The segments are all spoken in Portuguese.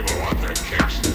people want their kicks.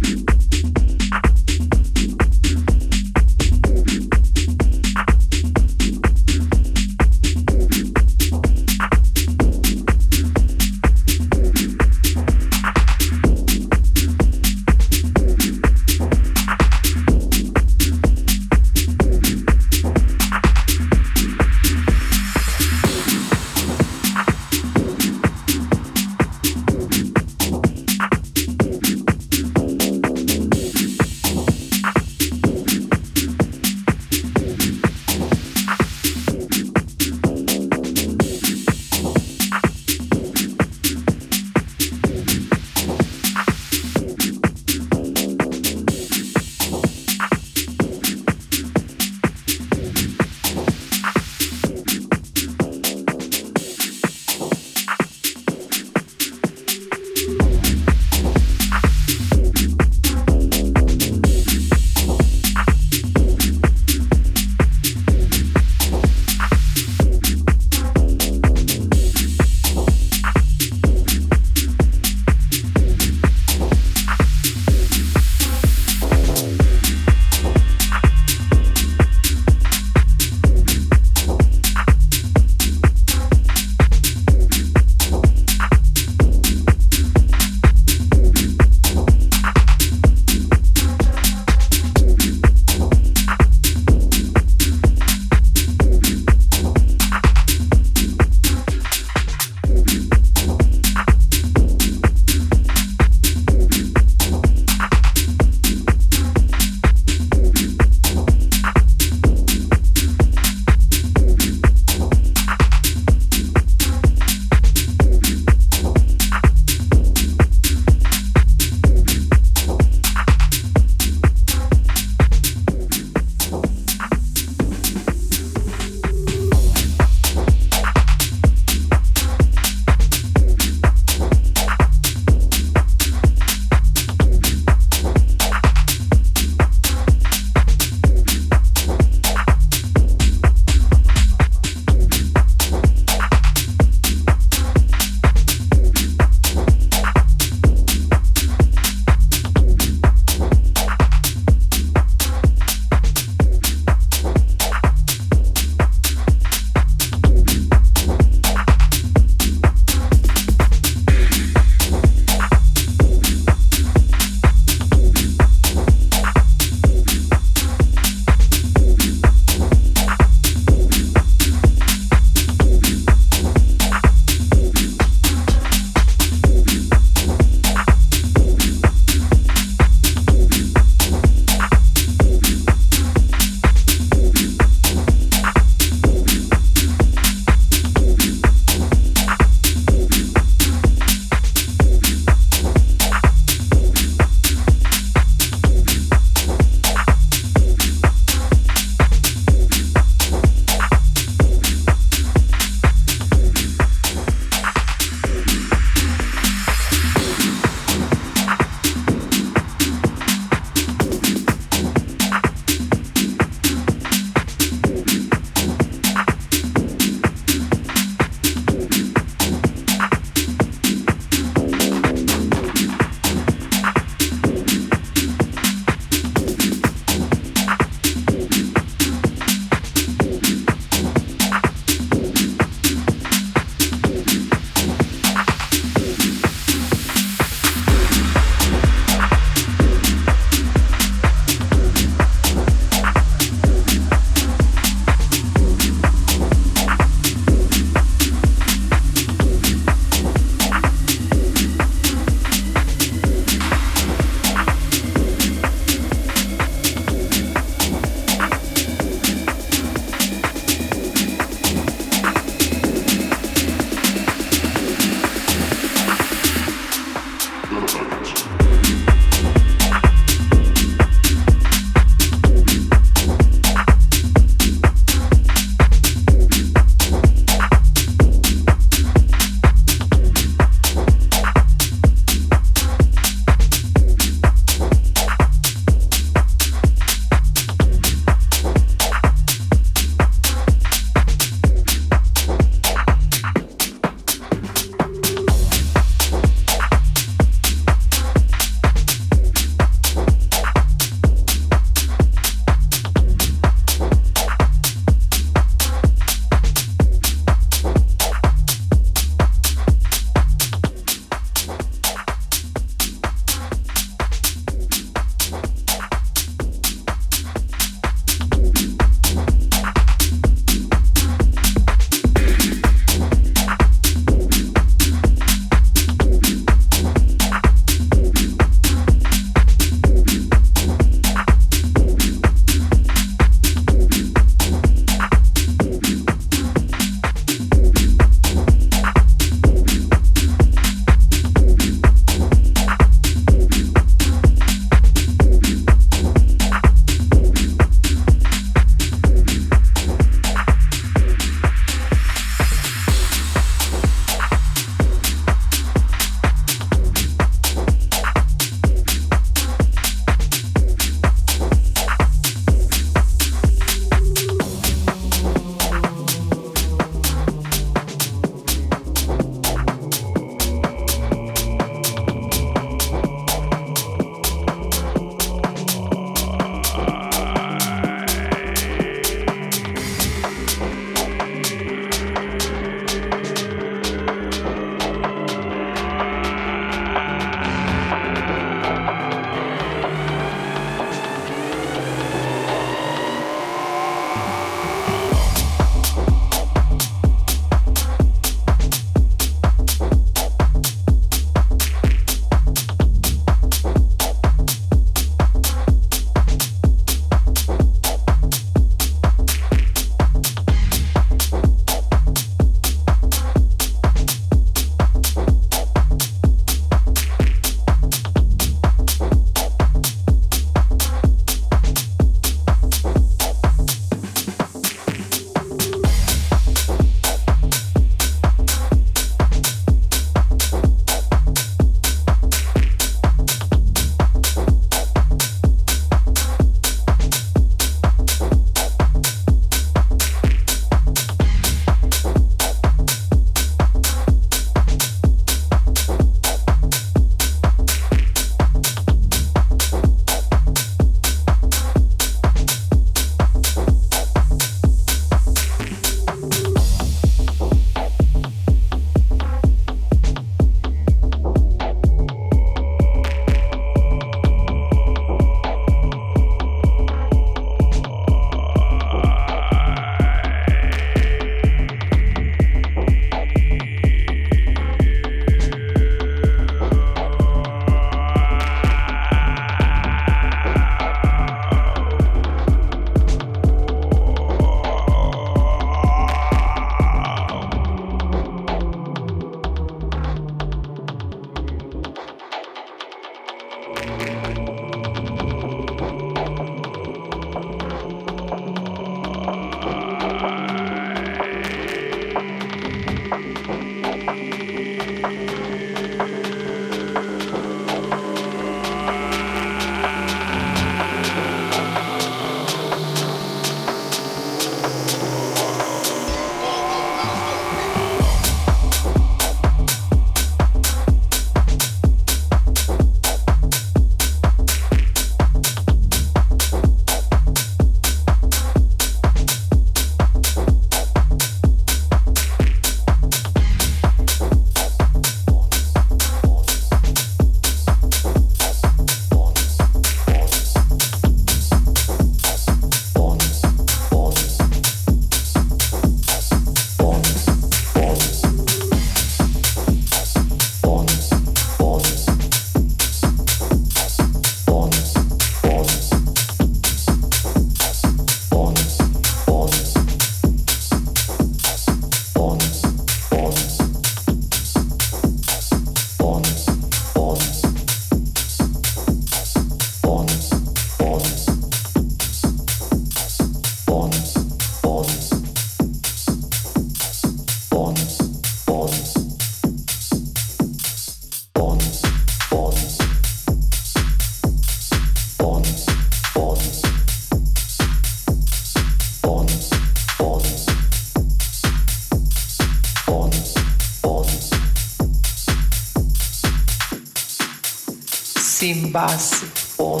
Simbasse, on,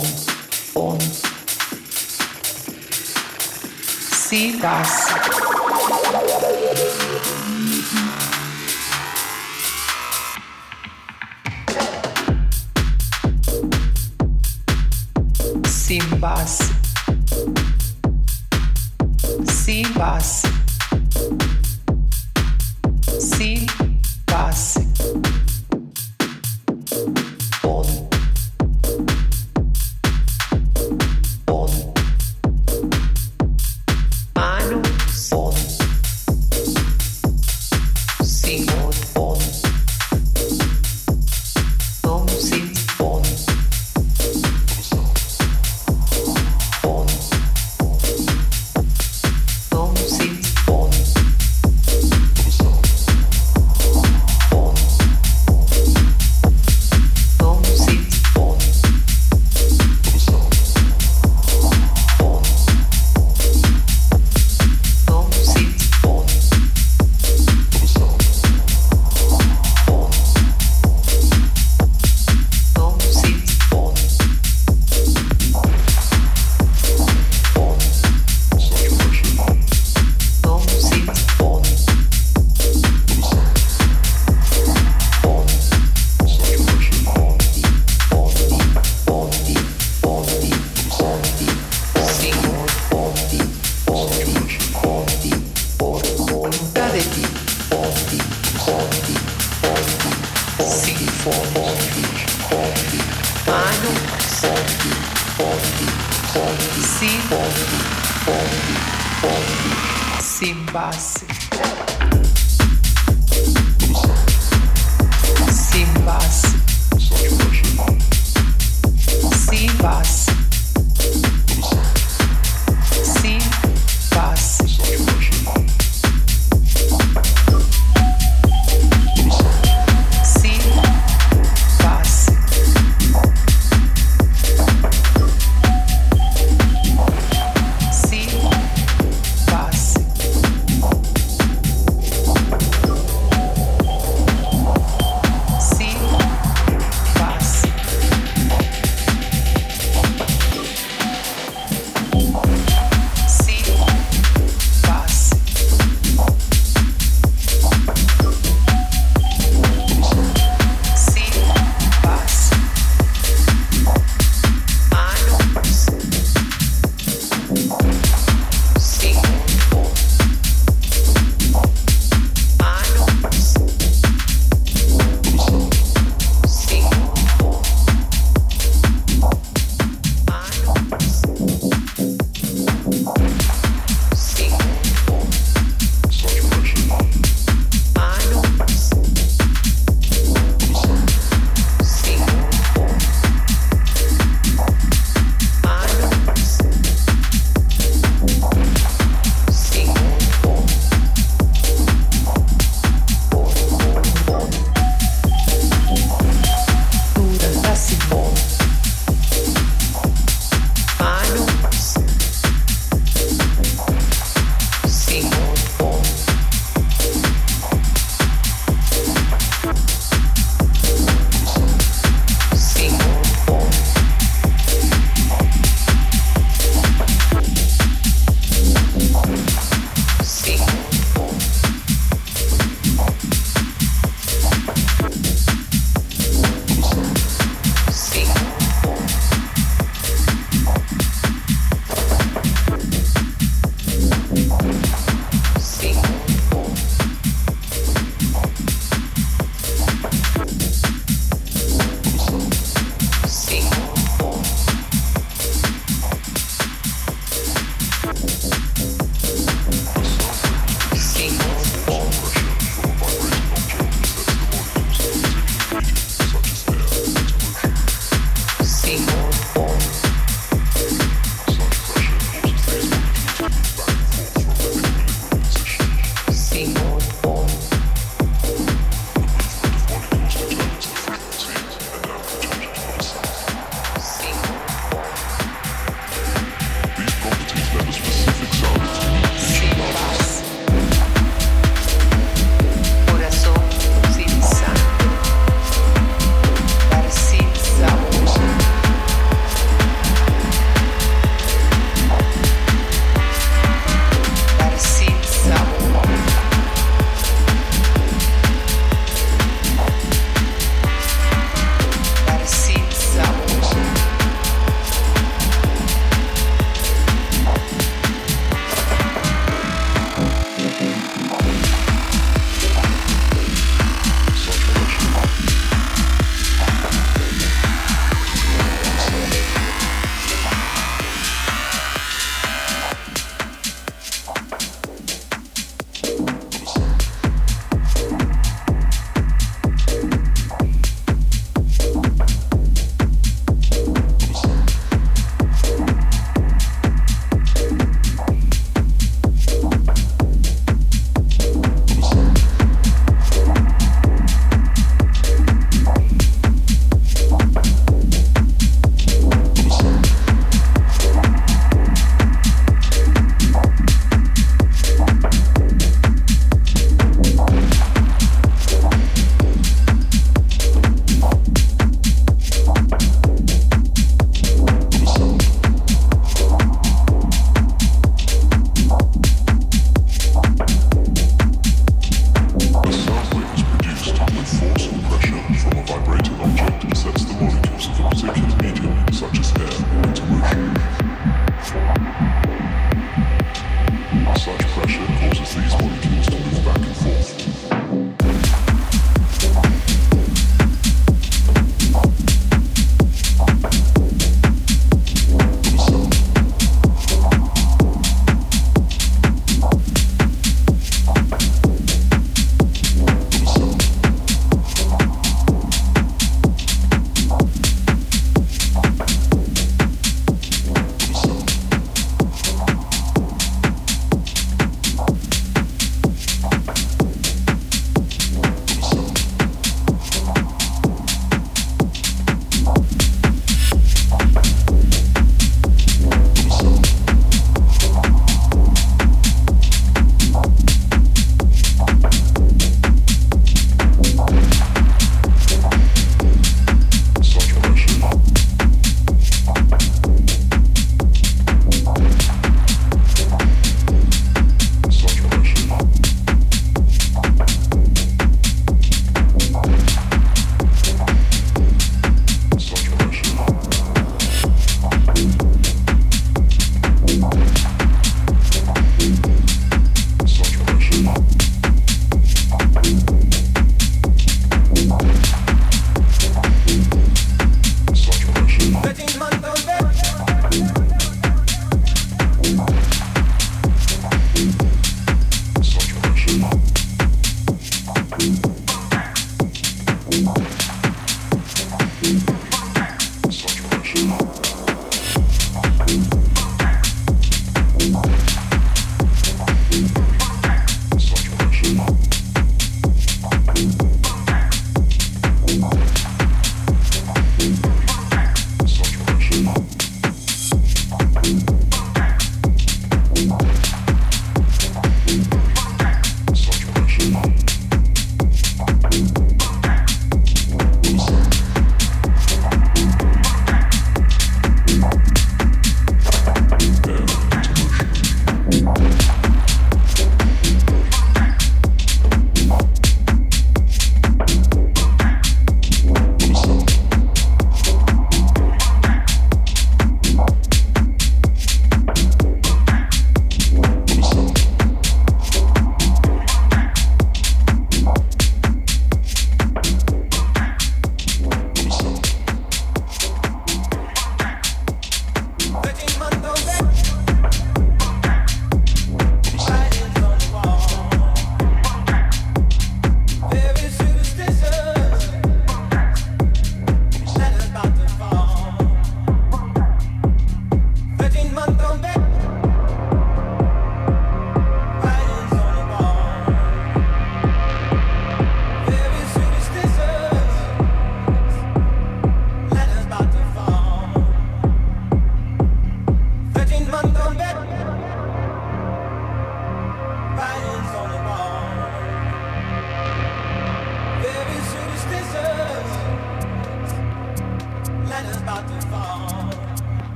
on. Simbasse. Simbasse.